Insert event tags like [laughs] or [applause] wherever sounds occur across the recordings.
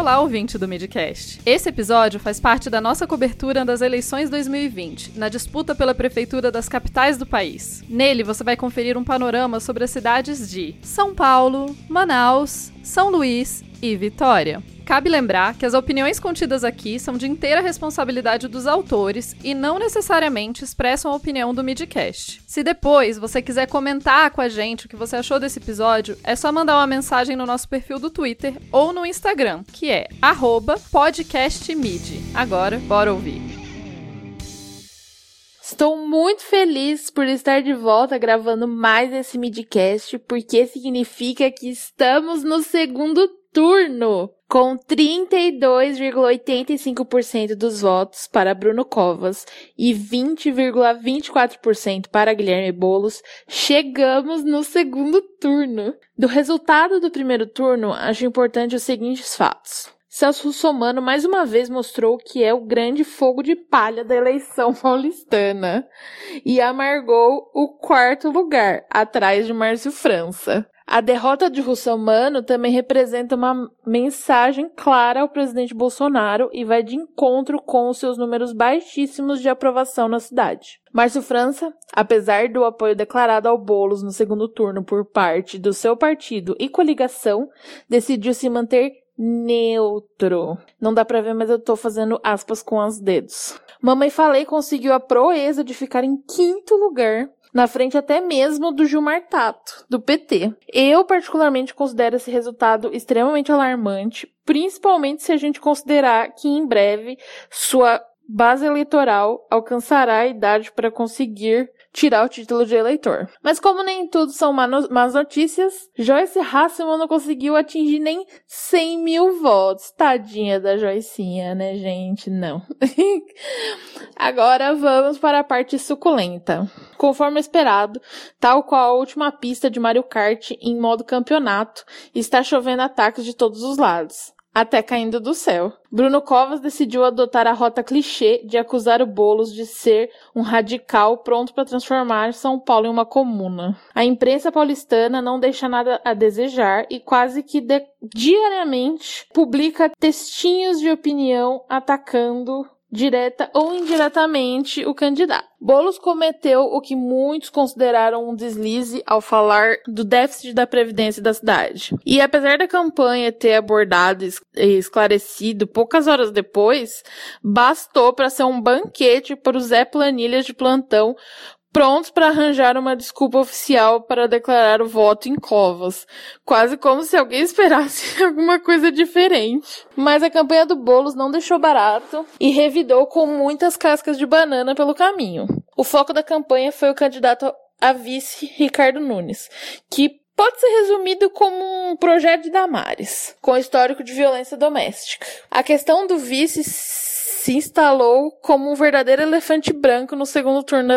Olá, ouvinte do Midcast. Esse episódio faz parte da nossa cobertura das eleições 2020, na disputa pela prefeitura das capitais do país. Nele, você vai conferir um panorama sobre as cidades de São Paulo, Manaus, São Luís e Vitória. Cabe lembrar que as opiniões contidas aqui são de inteira responsabilidade dos autores e não necessariamente expressam a opinião do Midcast. Se depois você quiser comentar com a gente o que você achou desse episódio, é só mandar uma mensagem no nosso perfil do Twitter ou no Instagram, que é podcastmid. Agora, bora ouvir. Estou muito feliz por estar de volta gravando mais esse midcast, porque significa que estamos no segundo turno com 32,85% dos votos para Bruno Covas e 20,24% para Guilherme Bolos, chegamos no segundo turno. Do resultado do primeiro turno, acho importante os seguintes fatos. Celso Russomano mais uma vez mostrou que é o grande fogo de palha da eleição [laughs] paulistana e amargou o quarto lugar, atrás de Márcio França. A derrota de Russomano também representa uma mensagem clara ao presidente Bolsonaro e vai de encontro com os seus números baixíssimos de aprovação na cidade. Márcio França, apesar do apoio declarado ao Bolos no segundo turno por parte do seu partido e coligação, decidiu se manter neutro. Não dá pra ver, mas eu tô fazendo aspas com os dedos. Mamãe Falei conseguiu a proeza de ficar em quinto lugar na frente até mesmo do Gilmar Tato, do PT. Eu, particularmente, considero esse resultado extremamente alarmante, principalmente se a gente considerar que em breve sua base eleitoral alcançará a idade para conseguir tirar o título de eleitor. Mas como nem tudo são más notícias, Joyce Hasselman não conseguiu atingir nem 100 mil votos. Tadinha da Joycinha, né, gente? Não. [laughs] Agora vamos para a parte suculenta. Conforme esperado, tal qual a última pista de Mario Kart em modo campeonato, está chovendo ataques de todos os lados até caindo do céu. Bruno Covas decidiu adotar a rota clichê de acusar o Bolos de ser um radical pronto para transformar São Paulo em uma comuna. A imprensa paulistana não deixa nada a desejar e quase que diariamente publica textinhos de opinião atacando direta ou indiretamente o candidato. Bolos cometeu o que muitos consideraram um deslize ao falar do déficit da previdência da cidade. E apesar da campanha ter abordado e esclarecido poucas horas depois, bastou para ser um banquete para o Zé Planilhas de plantão prontos para arranjar uma desculpa oficial para declarar o voto em Covas, quase como se alguém [laughs] esperasse alguma coisa diferente. Mas a campanha do Bolos não deixou barato e revidou com muitas cascas de banana pelo caminho. O foco da campanha foi o candidato a vice Ricardo Nunes, que pode ser resumido como um projeto de Damares, com histórico de violência doméstica. A questão do vice se instalou como um verdadeiro elefante branco no segundo turno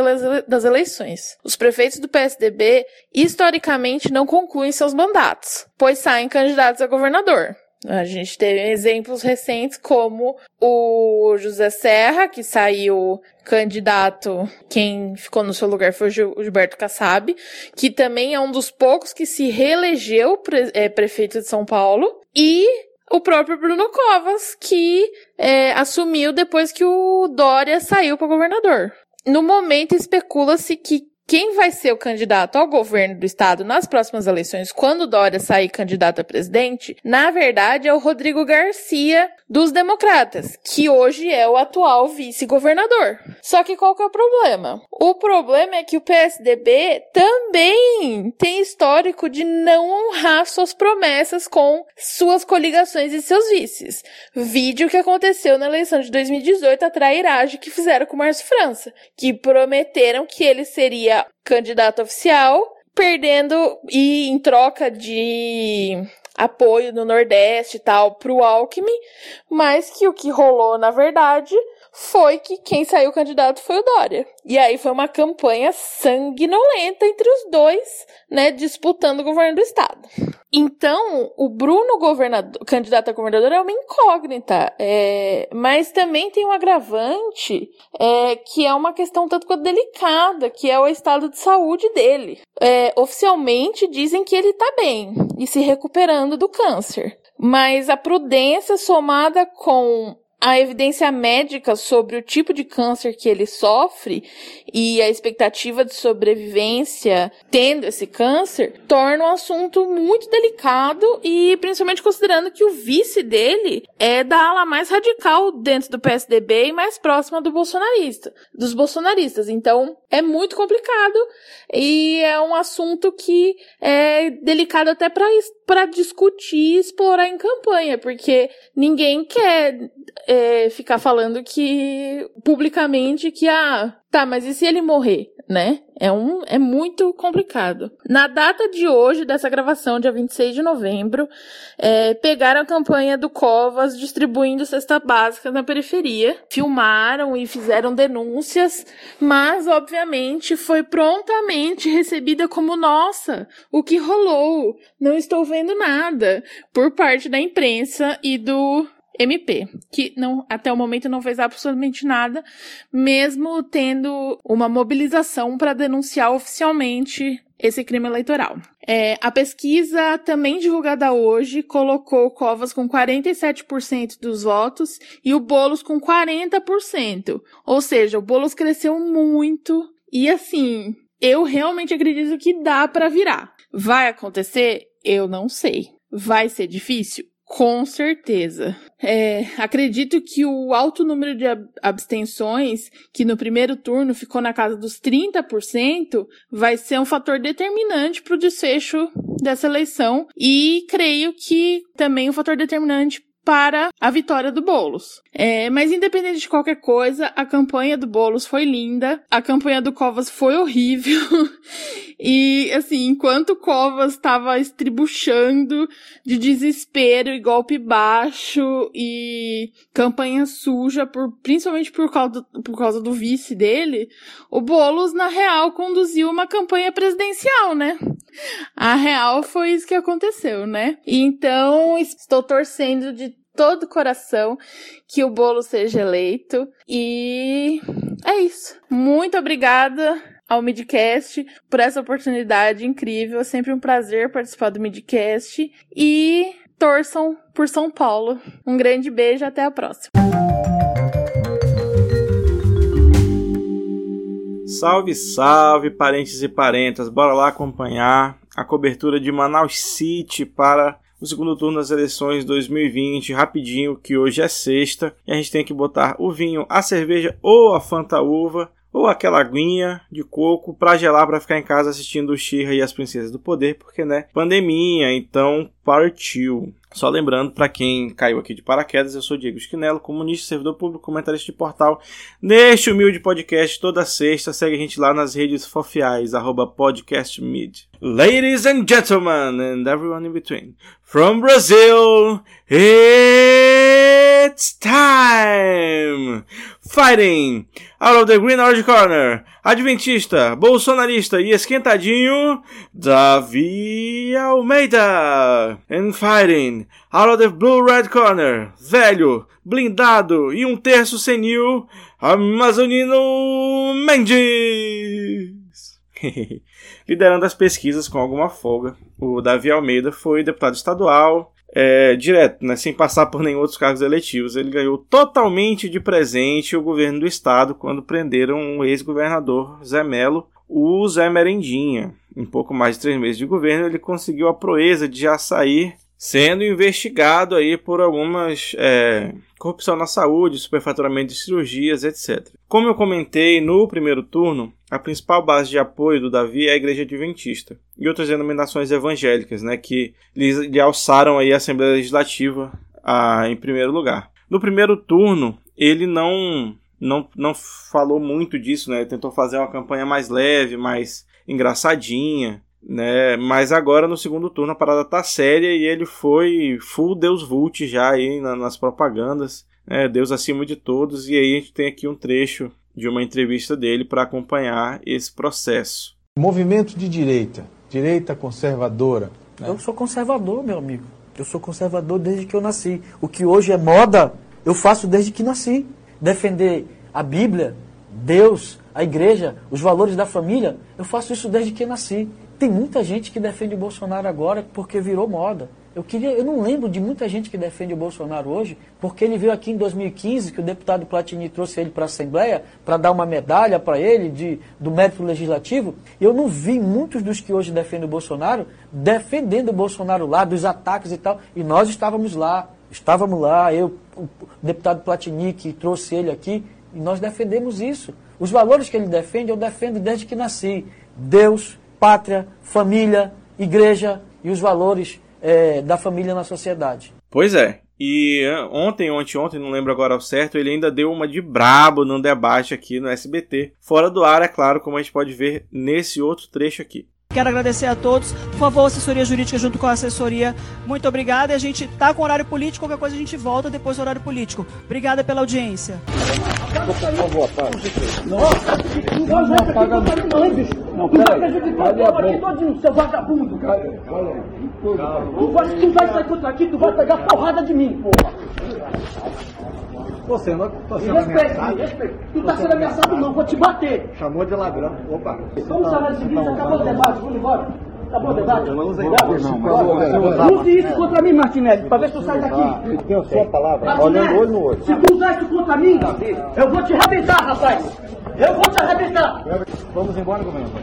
das eleições. Os prefeitos do PSDB historicamente não concluem seus mandatos, pois saem candidatos a governador. A gente teve exemplos recentes como o José Serra, que saiu candidato, quem ficou no seu lugar foi o Gilberto Kassab, que também é um dos poucos que se reelegeu é, prefeito de São Paulo, e o próprio Bruno Covas, que é, assumiu depois que o Dória saiu para governador. No momento, especula-se que quem vai ser o candidato ao governo do estado nas próximas eleições, quando Dória sair candidato a presidente, na verdade é o Rodrigo Garcia dos Democratas, que hoje é o atual vice-governador. Só que qual que é o problema? O problema é que o PSDB também tem histórico de não honrar suas promessas com suas coligações e seus vices. Vídeo que aconteceu na eleição de 2018 a trairagem que fizeram com o Márcio França, que prometeram que ele seria candidato oficial, perdendo e em troca de apoio no Nordeste e tal pro Alckmin, mas que o que rolou na verdade foi que quem saiu candidato foi o Dória. E aí foi uma campanha sanguinolenta entre os dois, né, disputando o governo do estado. Então, o Bruno candidato a governador é uma incógnita, é, mas também tem um agravante é, que é uma questão tanto quanto delicada, que é o estado de saúde dele. É, oficialmente dizem que ele está bem e se recuperando do câncer. Mas a prudência somada com a evidência médica sobre o tipo de câncer que ele sofre e a expectativa de sobrevivência tendo esse câncer torna o um assunto muito delicado e principalmente considerando que o vice dele é da ala mais radical dentro do PSDB e mais próxima do bolsonarista, dos bolsonaristas. Então, é muito complicado e é um assunto que é delicado até para discutir e explorar em campanha, porque ninguém quer é, ficar falando que publicamente que ah, tá, mas e se ele morrer, né? É um é muito complicado. Na data de hoje dessa gravação, dia 26 de novembro, é, pegaram a campanha do Covas distribuindo cesta básica na periferia, filmaram e fizeram denúncias, mas obviamente foi prontamente recebida como nossa, o que rolou? Não estou vendo nada por parte da imprensa e do MP, que não, até o momento não fez absolutamente nada, mesmo tendo uma mobilização para denunciar oficialmente esse crime eleitoral. É, a pesquisa, também divulgada hoje, colocou Covas com 47% dos votos e o Bolos com 40%. Ou seja, o Bolos cresceu muito e assim, eu realmente acredito que dá para virar. Vai acontecer? Eu não sei. Vai ser difícil? Com certeza. É, acredito que o alto número de abstenções, que no primeiro turno ficou na casa dos 30%, vai ser um fator determinante para o desfecho dessa eleição. E creio que também um fator determinante para a vitória do Bolos. É, mas independente de qualquer coisa, a campanha do Bolos foi linda, a campanha do Covas foi horrível. [laughs] e assim, enquanto Covas estava estribuchando de desespero e golpe baixo e campanha suja, por, principalmente por causa, do, por causa do vice dele, o Bolos, na real, conduziu uma campanha presidencial, né? A real foi isso que aconteceu, né? Então, estou torcendo de todo o coração que o bolo seja eleito. E é isso. Muito obrigada ao Midcast por essa oportunidade incrível. É sempre um prazer participar do Midcast. E torçam por São Paulo. Um grande beijo, até a próxima. Salve, salve, parentes e parentas. Bora lá acompanhar a cobertura de Manaus City para o segundo turno das eleições 2020, rapidinho, que hoje é sexta, e a gente tem que botar o vinho, a cerveja ou a Fanta Uva, ou aquela aguinha de coco para gelar para ficar em casa assistindo o Xirra e as Princesas do Poder, porque né, pandemia, então partiu. Só lembrando, para quem caiu aqui de paraquedas, eu sou Diego Esquinelo, comunista, servidor público, comentarista de portal. Neste humilde podcast, toda sexta, segue a gente lá nas redes sociais, arroba podcastmid. Ladies and gentlemen, and everyone in between, from Brazil, it's time! Fighting! Out of the Green Orange Corner, Adventista, Bolsonarista e esquentadinho, Davi Almeida! And fighting! Out of the Blue Red Corner, velho, blindado e um terço senil, Amazonino Mendes! [laughs] Liderando as pesquisas com alguma folga, o Davi Almeida foi deputado estadual, é, direto, né, sem passar por nenhum outros cargos eletivos. Ele ganhou totalmente de presente o governo do estado quando prenderam o ex-governador Zé Melo, o Zé Merendinha. Em pouco mais de três meses de governo, ele conseguiu a proeza de já sair sendo investigado aí por algumas é, corrupção na saúde, superfaturamento de cirurgias, etc. Como eu comentei no primeiro turno, a principal base de apoio do Davi é a Igreja Adventista e outras denominações evangélicas, né, que lhe, alçaram aí a Assembleia Legislativa a, em primeiro lugar. No primeiro turno, ele não não, não falou muito disso, né? Tentou fazer uma campanha mais leve, mais engraçadinha né? Mas agora no segundo turno a parada tá séria e ele foi full Deus Vult já aí na, nas propagandas, né? Deus acima de todos. E aí a gente tem aqui um trecho de uma entrevista dele para acompanhar esse processo. Movimento de direita, direita conservadora. Né? Eu sou conservador, meu amigo. Eu sou conservador desde que eu nasci. O que hoje é moda, eu faço desde que nasci. Defender a Bíblia, Deus, a igreja, os valores da família, eu faço isso desde que nasci Tem muita gente que defende o Bolsonaro agora porque virou moda. Eu queria, eu não lembro de muita gente que defende o Bolsonaro hoje, porque ele veio aqui em 2015, que o deputado Platini trouxe ele para a Assembleia para dar uma medalha para ele de, do mérito legislativo. Eu não vi muitos dos que hoje defendem o Bolsonaro defendendo o Bolsonaro lá, dos ataques e tal. E nós estávamos lá, estávamos lá, eu, o deputado Platini, que trouxe ele aqui, e nós defendemos isso. Os valores que ele defende, eu defendo desde que nasci. Deus, pátria, família, igreja e os valores é, da família na sociedade. Pois é. E ontem, ontem, ontem, não lembro agora ao certo, ele ainda deu uma de brabo num debate aqui no SBT. Fora do ar, é claro, como a gente pode ver nesse outro trecho aqui. Quero agradecer a todos. Por favor, assessoria jurídica junto com a assessoria. Muito obrigada. E a gente tá com horário político, qualquer coisa a gente volta depois do horário político. Obrigada pela audiência. Por favor, apaga. Não, não, não apaga não. bicho. Não, peraí. Olha a boca. seu vagabundo. Tu vai, tu vai sair contra aqui, tu vai pegar porrada de mim, porra. Você não tá sendo ameaçado. Respeito, Tu tá sendo ameaçado não, vou te bater. Chamou de ladrão. Opa. Vamos falar de seguinte, acabou o debate, vamos embora. Acabou o debate? Eu não usei não. Use isso contra mim, Martinelli, pra ver se tu sai daqui. Tem a sua palavra, olhando olho no olho. Se tu usar isso contra mim, eu vou te arrebentar, rapaz. Eu vou te arrebentar. Vamos embora, governador.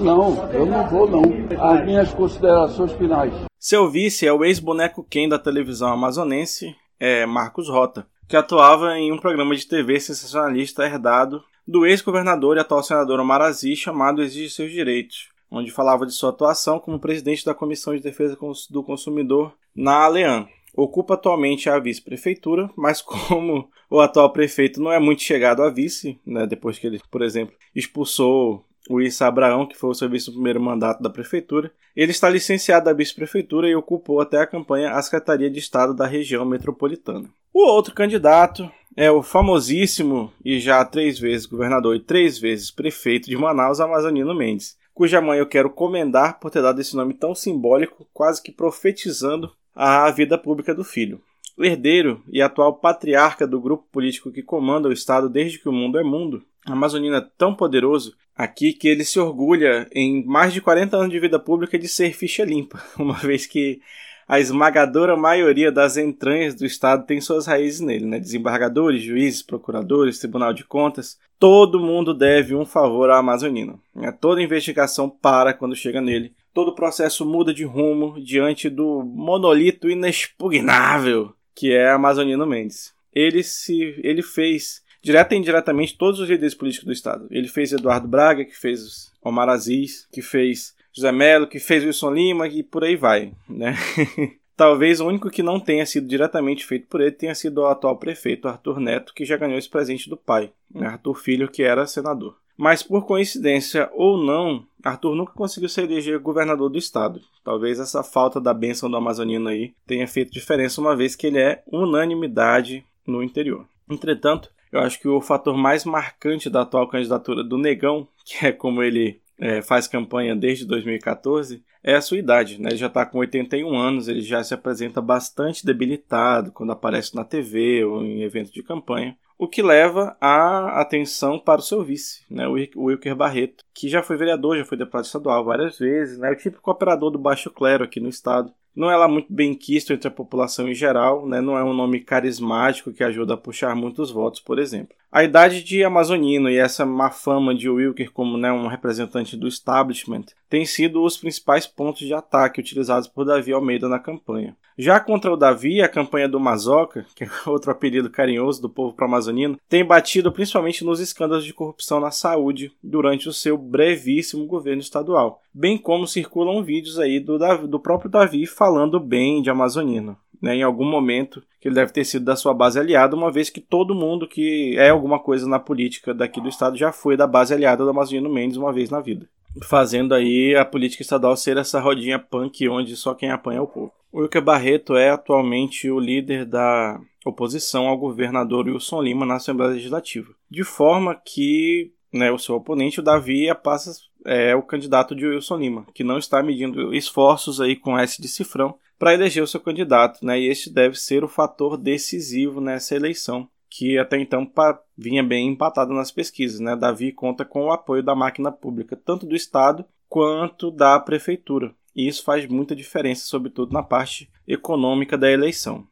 Não, eu não vou não. As minhas considerações finais. Seu vice é o ex-boneco Ken da televisão amazonense, é Marcos Rota que atuava em um programa de TV sensacionalista herdado do ex-governador e atual senador Omar Aziz chamado Exige Seus Direitos, onde falava de sua atuação como presidente da Comissão de Defesa do Consumidor na Alean. Ocupa atualmente a vice-prefeitura, mas [laughs] como o atual prefeito não é muito chegado a vice, né, depois que ele, por exemplo, expulsou o Issa Abraão, que foi o serviço do primeiro mandato da prefeitura. Ele está licenciado da vice-prefeitura e ocupou até a campanha a Secretaria de Estado da região metropolitana. O outro candidato é o famosíssimo e já três vezes governador e três vezes prefeito de Manaus, Amazonino Mendes, cuja mãe eu quero comendar por ter dado esse nome tão simbólico, quase que profetizando a vida pública do filho. Herdeiro e atual patriarca do grupo político que comanda o Estado desde que o mundo é mundo, a Amazonina é tão poderoso aqui que ele se orgulha em mais de 40 anos de vida pública de ser ficha limpa, [laughs] uma vez que a esmagadora maioria das entranhas do Estado tem suas raízes nele, né? Desembargadores, juízes, procuradores, Tribunal de Contas, todo mundo deve um favor à Amazonina. Né? Toda investigação para quando chega nele, todo processo muda de rumo diante do monolito inexpugnável que é Amazonino Mendes. Ele se, ele fez direta e indiretamente todos os líderes políticos do Estado. Ele fez Eduardo Braga, que fez Omar Aziz, que fez José Melo, que fez Wilson Lima e por aí vai, né? [laughs] Talvez o único que não tenha sido diretamente feito por ele tenha sido o atual prefeito Arthur Neto, que já ganhou esse presente do pai, né? Arthur Filho, que era senador. Mas por coincidência ou não, Arthur nunca conseguiu se eleger governador do estado. Talvez essa falta da bênção do Amazonino aí tenha feito diferença, uma vez que ele é unanimidade no interior. Entretanto, eu acho que o fator mais marcante da atual candidatura do Negão, [laughs] que é como ele é, faz campanha desde 2014 é a sua idade. Né? Ele já está com 81 anos, ele já se apresenta bastante debilitado quando aparece na TV ou em eventos de campanha. O que leva a atenção para o seu vice, né, o Wilker Barreto, que já foi vereador, já foi deputado estadual várias vezes, né, o típico operador do baixo clero aqui no estado. Não é lá muito bem quisto entre a população em geral, né, não é um nome carismático que ajuda a puxar muitos votos, por exemplo. A idade de Amazonino e essa má fama de Wilker como né, um representante do establishment têm sido os principais pontos de ataque utilizados por Davi Almeida na campanha. Já contra o Davi, a campanha do Mazoca, que é [laughs] outro apelido carinhoso do povo pro-amazonino, tem batido principalmente nos escândalos de corrupção na saúde durante o seu brevíssimo governo estadual, bem como circulam vídeos aí do, do próprio Davi falando bem de Amazonino né, em algum momento que ele deve ter sido da sua base aliada, uma vez que todo mundo que é alguma coisa na política daqui do estado já foi da base aliada do Amazonino Mendes uma vez na vida. Fazendo aí a política estadual ser essa rodinha punk onde só quem apanha é o povo. O Wilker Barreto é atualmente o líder da oposição ao governador Wilson Lima na Assembleia Legislativa. De forma que né, o seu oponente, o Davi, passa é o candidato de Wilson Lima, que não está medindo esforços aí com S de cifrão para eleger o seu candidato, né? E este deve ser o fator decisivo nessa eleição, que até então vinha bem empatado nas pesquisas, né? Davi conta com o apoio da máquina pública, tanto do Estado quanto da prefeitura. E isso faz muita diferença, sobretudo na parte econômica da eleição.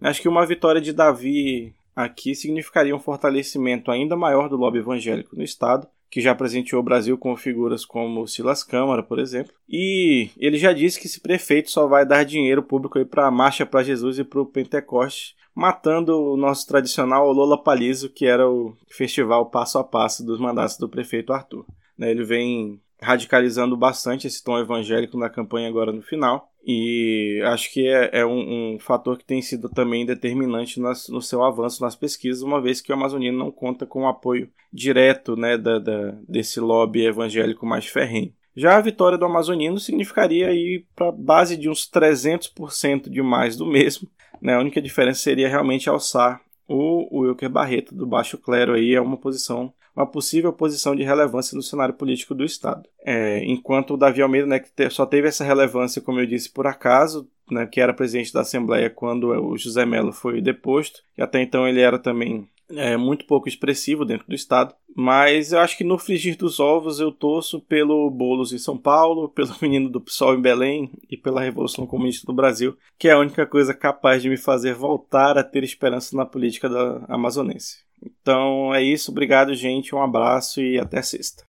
Acho que uma vitória de Davi aqui significaria um fortalecimento ainda maior do lobby evangélico no Estado, que já presenteou o Brasil com figuras como Silas Câmara, por exemplo. E ele já disse que esse prefeito só vai dar dinheiro público para a Marcha para Jesus e para o Pentecoste, matando o nosso tradicional Lola Palizo, que era o festival passo a passo dos mandatos do prefeito Arthur. Né, ele vem radicalizando bastante esse tom evangélico na campanha agora no final. E acho que é, é um, um, fator que tem sido também determinante nas, no seu avanço nas pesquisas, uma vez que o Amazonino não conta com o apoio direto né, da, da, desse lobby evangélico mais ferrenho. Já a vitória do Amazonino significaria ir para base de uns 300% de mais do mesmo. Né? A única diferença seria realmente alçar o, o Wilker Barreto do Baixo Clero aí é uma posição uma possível posição de relevância no cenário político do Estado. É, enquanto o Davi Almeida, né, que só teve essa relevância, como eu disse, por acaso, né, que era presidente da Assembleia quando o José Melo foi deposto, e até então ele era também é, muito pouco expressivo dentro do Estado. Mas eu acho que no frigir dos ovos eu torço pelo Boulos em São Paulo, [laughs] pelo Menino do PSOL em Belém e pela Revolução Comunista do Brasil, que é a única coisa capaz de me fazer voltar a ter esperança na política da amazonense. Então é isso, obrigado, gente, um abraço e até sexta.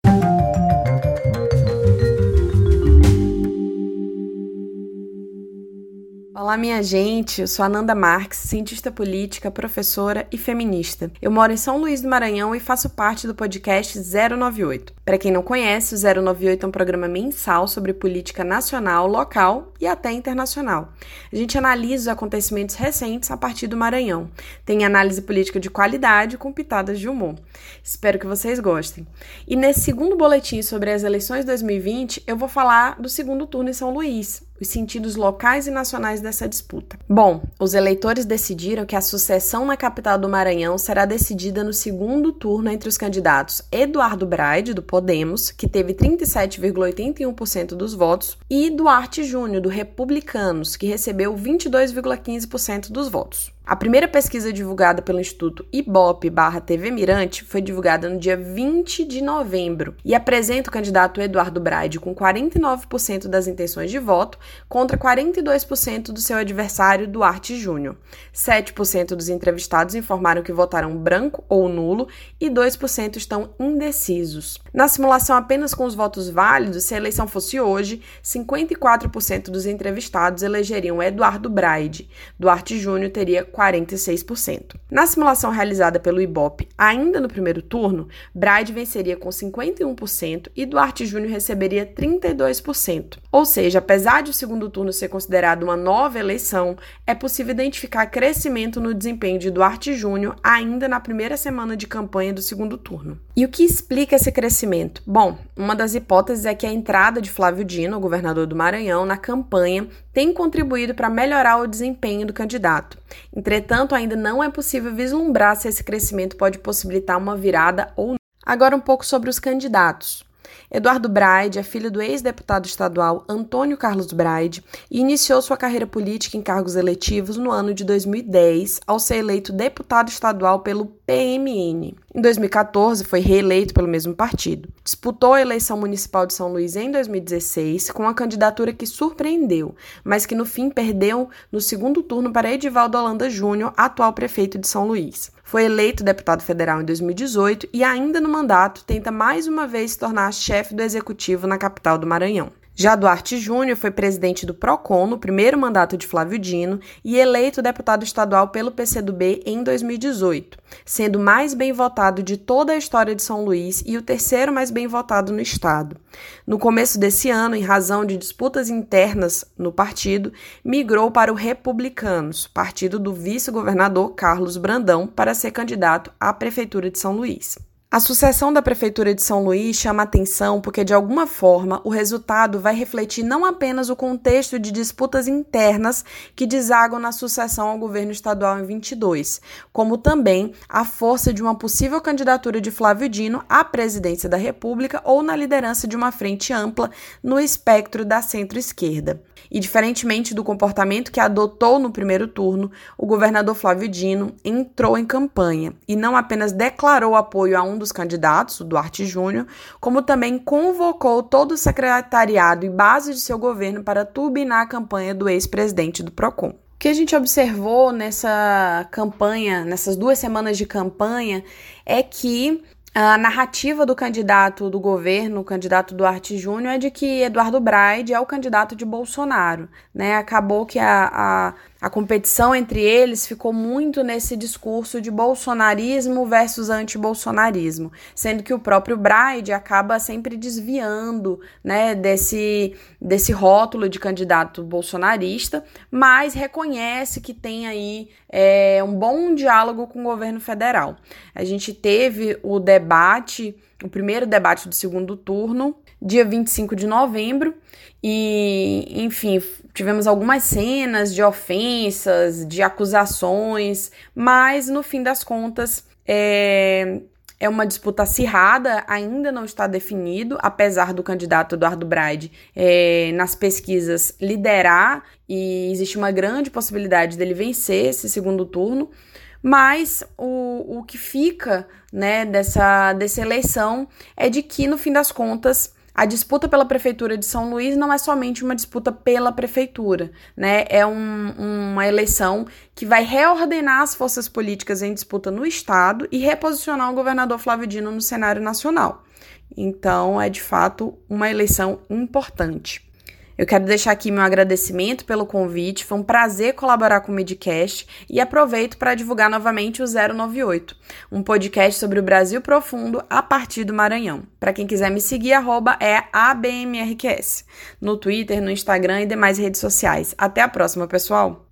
Olá, minha gente. Eu sou Ananda Marques, cientista política, professora e feminista. Eu moro em São Luís do Maranhão e faço parte do podcast 098. Para quem não conhece, o 098 é um programa mensal sobre política nacional, local e até internacional. A gente analisa os acontecimentos recentes a partir do Maranhão. Tem análise política de qualidade com pitadas de humor. Espero que vocês gostem. E nesse segundo boletim sobre as eleições 2020, eu vou falar do segundo turno em São Luís, os sentidos locais e nacionais dessa disputa. Bom, os eleitores decidiram que a sucessão na capital do Maranhão será decidida no segundo turno entre os candidatos Eduardo Braide, do Podemos, que teve 37,81% dos votos, e Duarte Júnior, do Republicanos, que recebeu 22,15% dos votos. A primeira pesquisa divulgada pelo Instituto Ibope barra TV Mirante foi divulgada no dia 20 de novembro e apresenta o candidato Eduardo Braide com 49% das intenções de voto contra 42% do seu adversário Duarte Júnior. 7% dos entrevistados informaram que votaram branco ou nulo e 2% estão indecisos. Na simulação apenas com os votos válidos, se a eleição fosse hoje, 54% dos entrevistados elegeriam Eduardo Braide. Duarte Júnior teria 46%. Na simulação realizada pelo Ibope, ainda no primeiro turno, Braide venceria com 51% e Duarte Júnior receberia 32%. Ou seja, apesar de o segundo turno ser considerado uma nova eleição, é possível identificar crescimento no desempenho de Duarte Júnior ainda na primeira semana de campanha do segundo turno. E o que explica esse crescimento? Bom, uma das hipóteses é que a entrada de Flávio Dino, governador do Maranhão, na campanha tem contribuído para melhorar o desempenho do candidato. Entretanto, ainda não é possível vislumbrar se esse crescimento pode possibilitar uma virada ou não. Agora, um pouco sobre os candidatos. Eduardo Braide é filho do ex-deputado estadual Antônio Carlos Braide e iniciou sua carreira política em cargos eletivos no ano de 2010, ao ser eleito deputado estadual pelo PMN. Em 2014, foi reeleito pelo mesmo partido. Disputou a eleição municipal de São Luís em 2016 com uma candidatura que surpreendeu, mas que no fim perdeu no segundo turno para Edivaldo Holanda Júnior, atual prefeito de São Luís. Foi eleito deputado federal em 2018 e, ainda no mandato, tenta mais uma vez se tornar chefe do executivo na capital do Maranhão. Já Duarte Júnior foi presidente do PROCON no primeiro mandato de Flávio Dino e eleito deputado estadual pelo PCdoB em 2018, sendo mais bem votado de toda a história de São Luís e o terceiro mais bem votado no estado. No começo desse ano, em razão de disputas internas no partido, migrou para o Republicanos, partido do vice-governador Carlos Brandão, para ser candidato à prefeitura de São Luís. A sucessão da Prefeitura de São Luís chama atenção porque, de alguma forma, o resultado vai refletir não apenas o contexto de disputas internas que desagam na sucessão ao governo estadual em 22, como também a força de uma possível candidatura de Flávio Dino à presidência da República ou na liderança de uma frente ampla no espectro da centro-esquerda. E diferentemente do comportamento que adotou no primeiro turno, o governador Flávio Dino entrou em campanha e não apenas declarou apoio a um dos candidatos, o Duarte Júnior, como também convocou todo o secretariado e base de seu governo para turbinar a campanha do ex-presidente do Procon. O que a gente observou nessa campanha, nessas duas semanas de campanha, é que a narrativa do candidato do governo, o candidato Duarte Júnior, é de que Eduardo Braide é o candidato de Bolsonaro. Né? Acabou que a, a a competição entre eles ficou muito nesse discurso de bolsonarismo versus anti-bolsonarismo, sendo que o próprio Braide acaba sempre desviando né, desse, desse rótulo de candidato bolsonarista, mas reconhece que tem aí é, um bom diálogo com o governo federal. A gente teve o debate, o primeiro debate do segundo turno, dia 25 de novembro, e, enfim, tivemos algumas cenas de ofensas, de acusações, mas no fim das contas é, é uma disputa acirrada, ainda não está definido, apesar do candidato Eduardo Braide é, nas pesquisas liderar e existe uma grande possibilidade dele vencer esse segundo turno. Mas o, o que fica né, dessa, dessa eleição é de que, no fim das contas, a disputa pela prefeitura de São Luís não é somente uma disputa pela prefeitura, né? É um, uma eleição que vai reordenar as forças políticas em disputa no estado e reposicionar o governador Flávio Dino no cenário nacional. Então, é de fato uma eleição importante. Eu quero deixar aqui meu agradecimento pelo convite, foi um prazer colaborar com o Midcast e aproveito para divulgar novamente o 098, um podcast sobre o Brasil profundo a partir do Maranhão. Para quem quiser me seguir, arroba é ABMRQS, no Twitter, no Instagram e demais redes sociais. Até a próxima, pessoal!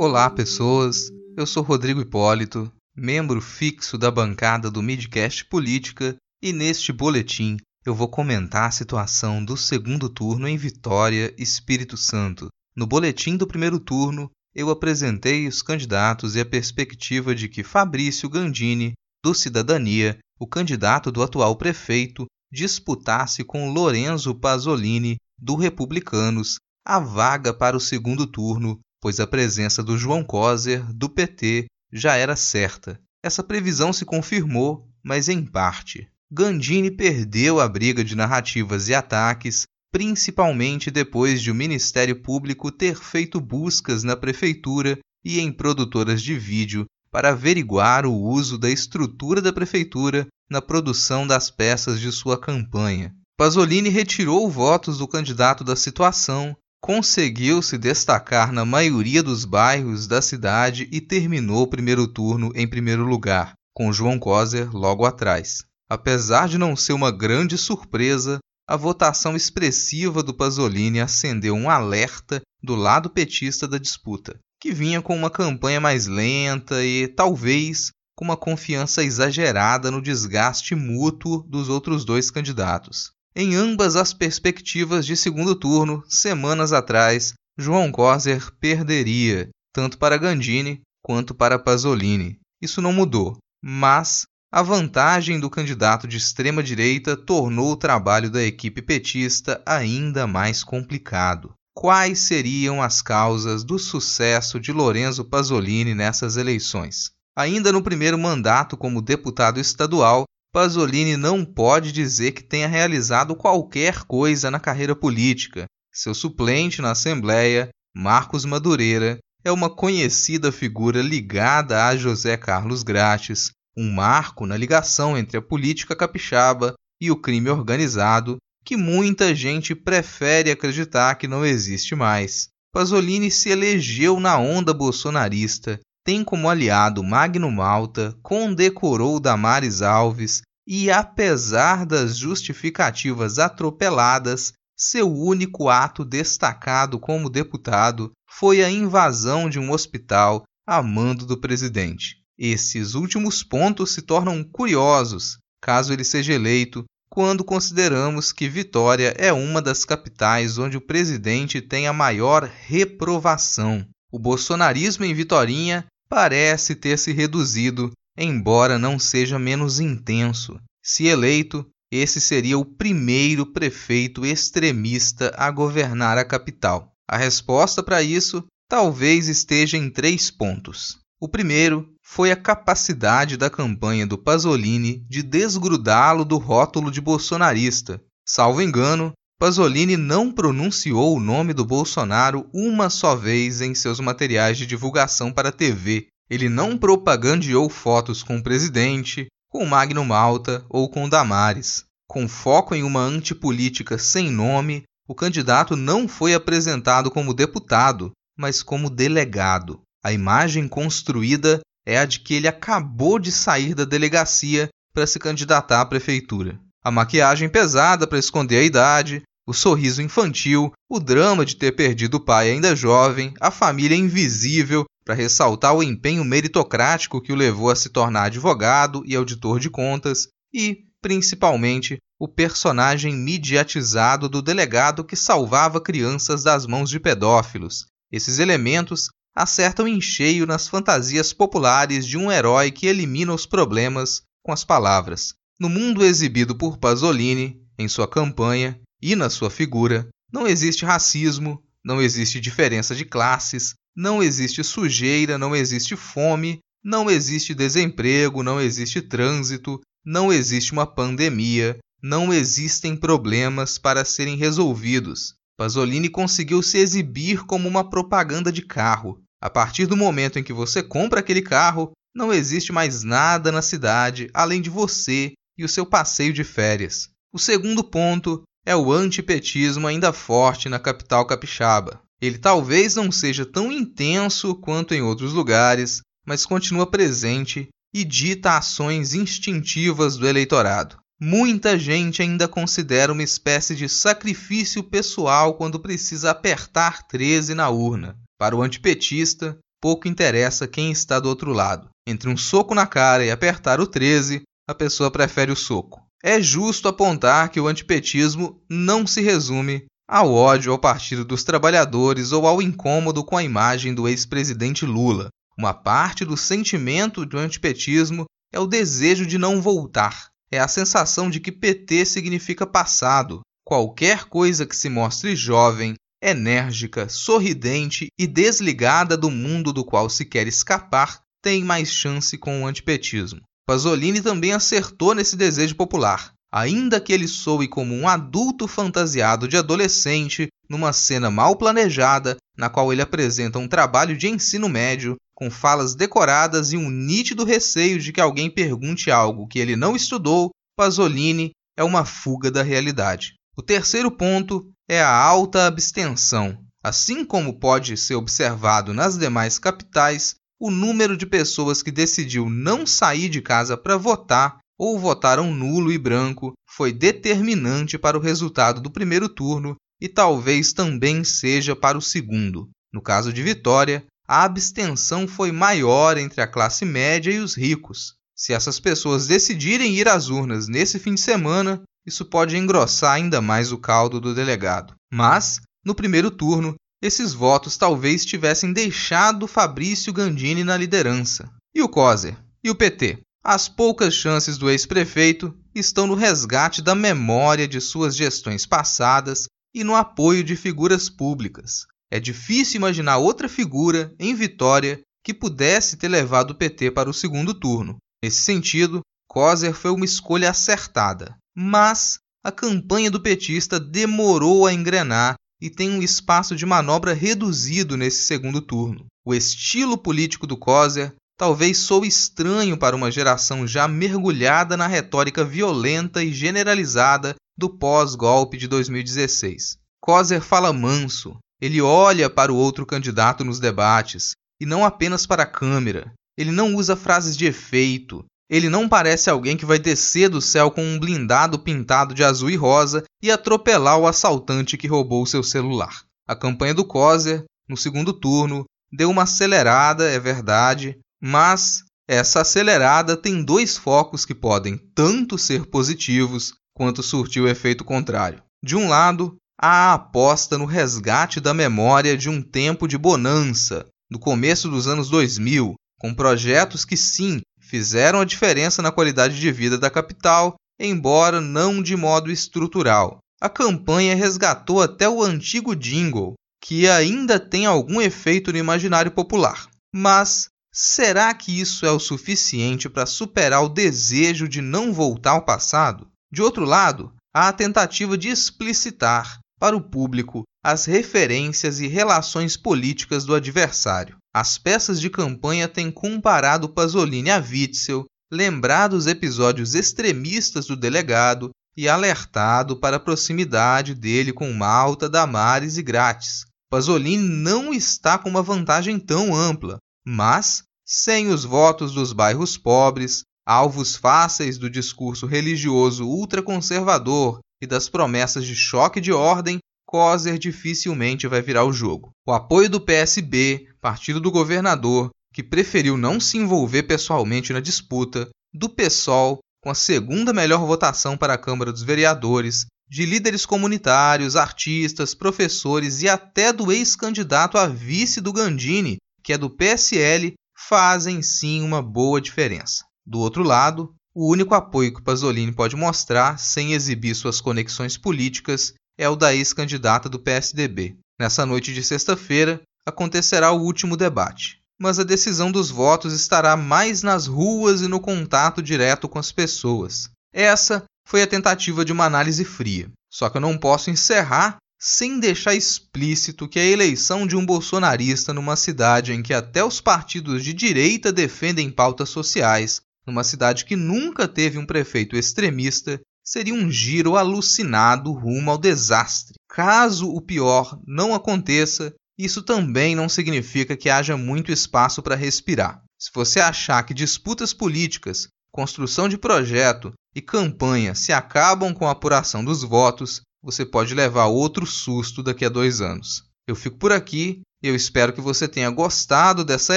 Olá, pessoas! Eu sou Rodrigo Hipólito, membro fixo da bancada do Midcast Política e neste boletim eu vou comentar a situação do segundo turno em Vitória, Espírito Santo. No boletim do primeiro turno, eu apresentei os candidatos e a perspectiva de que Fabrício Gandini, do Cidadania, o candidato do atual prefeito, disputasse com Lorenzo Pasolini, do Republicanos, a vaga para o segundo turno, pois a presença do João Coser, do PT, já era certa. Essa previsão se confirmou, mas em parte. Gandini perdeu a briga de narrativas e ataques, principalmente depois de o Ministério Público ter feito buscas na prefeitura e em produtoras de vídeo para averiguar o uso da estrutura da prefeitura na produção das peças de sua campanha. Pasolini retirou votos do candidato da situação, conseguiu se destacar na maioria dos bairros da cidade e terminou o primeiro turno em primeiro lugar, com João Coser logo atrás. Apesar de não ser uma grande surpresa, a votação expressiva do Pasolini acendeu um alerta do lado petista da disputa, que vinha com uma campanha mais lenta e, talvez, com uma confiança exagerada no desgaste mútuo dos outros dois candidatos. Em ambas as perspectivas de segundo turno, semanas atrás, João Coser perderia, tanto para Gandini quanto para Pasolini. Isso não mudou, mas a vantagem do candidato de extrema-direita tornou o trabalho da equipe petista ainda mais complicado. Quais seriam as causas do sucesso de Lorenzo Pasolini nessas eleições? Ainda no primeiro mandato como deputado estadual, Pasolini não pode dizer que tenha realizado qualquer coisa na carreira política. Seu suplente na Assembleia, Marcos Madureira, é uma conhecida figura ligada a José Carlos Grates, um marco na ligação entre a política capixaba e o crime organizado que muita gente prefere acreditar que não existe mais. Pasolini se elegeu na onda bolsonarista, tem como aliado Magno Malta, condecorou Damares Alves e, apesar das justificativas atropeladas, seu único ato destacado como deputado foi a invasão de um hospital a mando do presidente. Esses últimos pontos se tornam curiosos caso ele seja eleito, quando consideramos que Vitória é uma das capitais onde o presidente tem a maior reprovação. O bolsonarismo em Vitorinha parece ter se reduzido, embora não seja menos intenso. Se eleito, esse seria o primeiro prefeito extremista a governar a capital. A resposta para isso talvez esteja em três pontos. O primeiro foi a capacidade da campanha do Pasolini de desgrudá-lo do rótulo de bolsonarista. Salvo engano, Pasolini não pronunciou o nome do Bolsonaro uma só vez em seus materiais de divulgação para a TV. Ele não propagandeou fotos com o presidente, com Magno Malta ou com Damares. Com foco em uma antipolítica sem nome, o candidato não foi apresentado como deputado, mas como delegado. A imagem construída é a de que ele acabou de sair da delegacia para se candidatar à prefeitura. A maquiagem pesada para esconder a idade, o sorriso infantil, o drama de ter perdido o pai ainda jovem, a família invisível para ressaltar o empenho meritocrático que o levou a se tornar advogado e auditor de contas e, principalmente, o personagem mediatizado do delegado que salvava crianças das mãos de pedófilos. Esses elementos acertam em cheio nas fantasias populares de um herói que elimina os problemas com as palavras. No mundo exibido por Pasolini, em sua campanha e na sua figura, não existe racismo, não existe diferença de classes, não existe sujeira, não existe fome, não existe desemprego, não existe trânsito, não existe uma pandemia, não existem problemas para serem resolvidos. Pasolini conseguiu se exibir como uma propaganda de carro. A partir do momento em que você compra aquele carro, não existe mais nada na cidade além de você e o seu passeio de férias. O segundo ponto é o antipetismo ainda forte na capital capixaba. Ele talvez não seja tão intenso quanto em outros lugares, mas continua presente e dita ações instintivas do eleitorado. Muita gente ainda considera uma espécie de sacrifício pessoal quando precisa apertar 13 na urna. Para o antipetista, pouco interessa quem está do outro lado. Entre um soco na cara e apertar o 13, a pessoa prefere o soco. É justo apontar que o antipetismo não se resume ao ódio ao Partido dos Trabalhadores ou ao incômodo com a imagem do ex-presidente Lula. Uma parte do sentimento do antipetismo é o desejo de não voltar. É a sensação de que PT significa passado. Qualquer coisa que se mostre jovem, enérgica, sorridente e desligada do mundo do qual se quer escapar tem mais chance com o antipetismo. Pasolini também acertou nesse desejo popular ainda que ele soe como um adulto fantasiado de adolescente numa cena mal planejada, na qual ele apresenta um trabalho de ensino médio com falas decoradas e um nítido receio de que alguém pergunte algo que ele não estudou, Pasolini é uma fuga da realidade. O terceiro ponto é a alta abstenção. Assim como pode ser observado nas demais capitais, o número de pessoas que decidiu não sair de casa para votar ou votaram nulo e branco foi determinante para o resultado do primeiro turno e talvez também seja para o segundo. No caso de Vitória, a abstenção foi maior entre a classe média e os ricos. Se essas pessoas decidirem ir às urnas nesse fim de semana, isso pode engrossar ainda mais o caldo do delegado. Mas, no primeiro turno, esses votos talvez tivessem deixado Fabrício Gandini na liderança. E o COSER? E o PT? As poucas chances do ex-prefeito estão no resgate da memória de suas gestões passadas e no apoio de figuras públicas. É difícil imaginar outra figura em Vitória que pudesse ter levado o PT para o segundo turno. Nesse sentido, Coser foi uma escolha acertada. Mas a campanha do petista demorou a engrenar e tem um espaço de manobra reduzido nesse segundo turno. O estilo político do Coser talvez sou estranho para uma geração já mergulhada na retórica violenta e generalizada do pós-golpe de 2016. Coser fala manso, ele olha para o outro candidato nos debates, e não apenas para a câmera. Ele não usa frases de efeito. Ele não parece alguém que vai descer do céu com um blindado pintado de azul e rosa e atropelar o assaltante que roubou seu celular. A campanha do Coser, no segundo turno, deu uma acelerada, é verdade, mas essa acelerada tem dois focos que podem tanto ser positivos quanto surtir o efeito contrário. De um lado, há a aposta no resgate da memória de um tempo de bonança, no começo dos anos 2000, com projetos que sim fizeram a diferença na qualidade de vida da capital embora não de modo estrutural. A campanha resgatou até o antigo jingle, que ainda tem algum efeito no imaginário popular. Mas será que isso é o suficiente para superar o desejo de não voltar ao passado? De outro lado, há a tentativa de explicitar para o público as referências e relações políticas do adversário. As peças de campanha têm comparado Pasolini a Witzel, lembrado os episódios extremistas do delegado e alertado para a proximidade dele com Malta, Damares e Grátis. Pasolini não está com uma vantagem tão ampla, mas sem os votos dos bairros pobres, alvos fáceis do discurso religioso ultraconservador e das promessas de choque de ordem, Coser dificilmente vai virar o jogo. O apoio do PSB, partido do governador, que preferiu não se envolver pessoalmente na disputa, do PSOL, com a segunda melhor votação para a Câmara dos Vereadores, de líderes comunitários, artistas, professores e até do ex-candidato a vice do Gandini, que é do PSL, fazem sim uma boa diferença. Do outro lado, o único apoio que Pasolini pode mostrar sem exibir suas conexões políticas é o da ex-candidata do PSDB. Nessa noite de sexta-feira acontecerá o último debate, mas a decisão dos votos estará mais nas ruas e no contato direto com as pessoas. Essa foi a tentativa de uma análise fria. Só que eu não posso encerrar sem deixar explícito que a eleição de um bolsonarista numa cidade em que até os partidos de direita defendem pautas sociais, numa cidade que nunca teve um prefeito extremista, seria um giro alucinado rumo ao desastre. Caso o pior não aconteça, isso também não significa que haja muito espaço para respirar. Se você achar que disputas políticas, construção de projeto e campanha se acabam com a apuração dos votos, você pode levar outro susto daqui a dois anos. Eu fico por aqui e eu espero que você tenha gostado dessa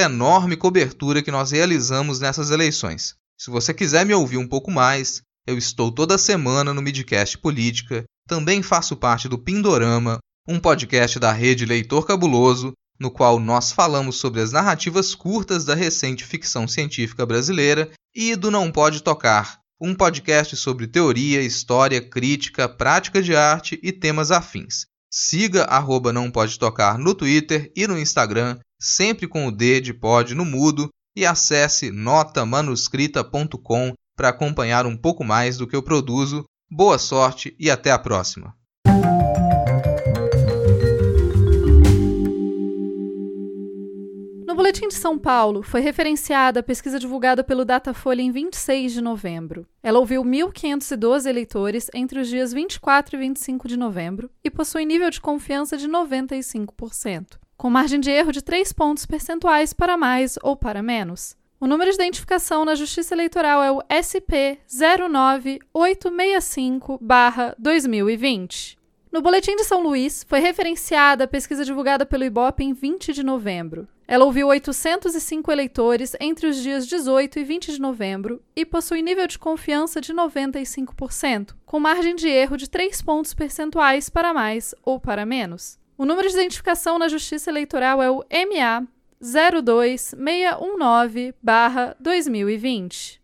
enorme cobertura que nós realizamos nessas eleições. Se você quiser me ouvir um pouco mais, eu estou toda semana no Midcast Política, também faço parte do Pindorama, um podcast da rede Leitor Cabuloso, no qual nós falamos sobre as narrativas curtas da recente ficção científica brasileira, e do Não Pode Tocar, um podcast sobre teoria, história, crítica, prática de arte e temas afins. Siga arroba Não Pode Tocar no Twitter e no Instagram, sempre com o D de pod no mudo, e acesse notamanuscrita.com para acompanhar um pouco mais do que eu produzo. Boa sorte e até a próxima! Boletim de São Paulo, foi referenciada a pesquisa divulgada pelo Datafolha em 26 de novembro. Ela ouviu 1.512 eleitores entre os dias 24 e 25 de novembro e possui nível de confiança de 95%, com margem de erro de 3 pontos percentuais para mais ou para menos. O número de identificação na Justiça Eleitoral é o SP 09865-2020. No Boletim de São Luís, foi referenciada a pesquisa divulgada pelo IBOP em 20 de novembro. Ela ouviu 805 eleitores entre os dias 18 e 20 de novembro e possui nível de confiança de 95%, com margem de erro de 3 pontos percentuais para mais ou para menos. O número de identificação na Justiça Eleitoral é o MA 02619-2020.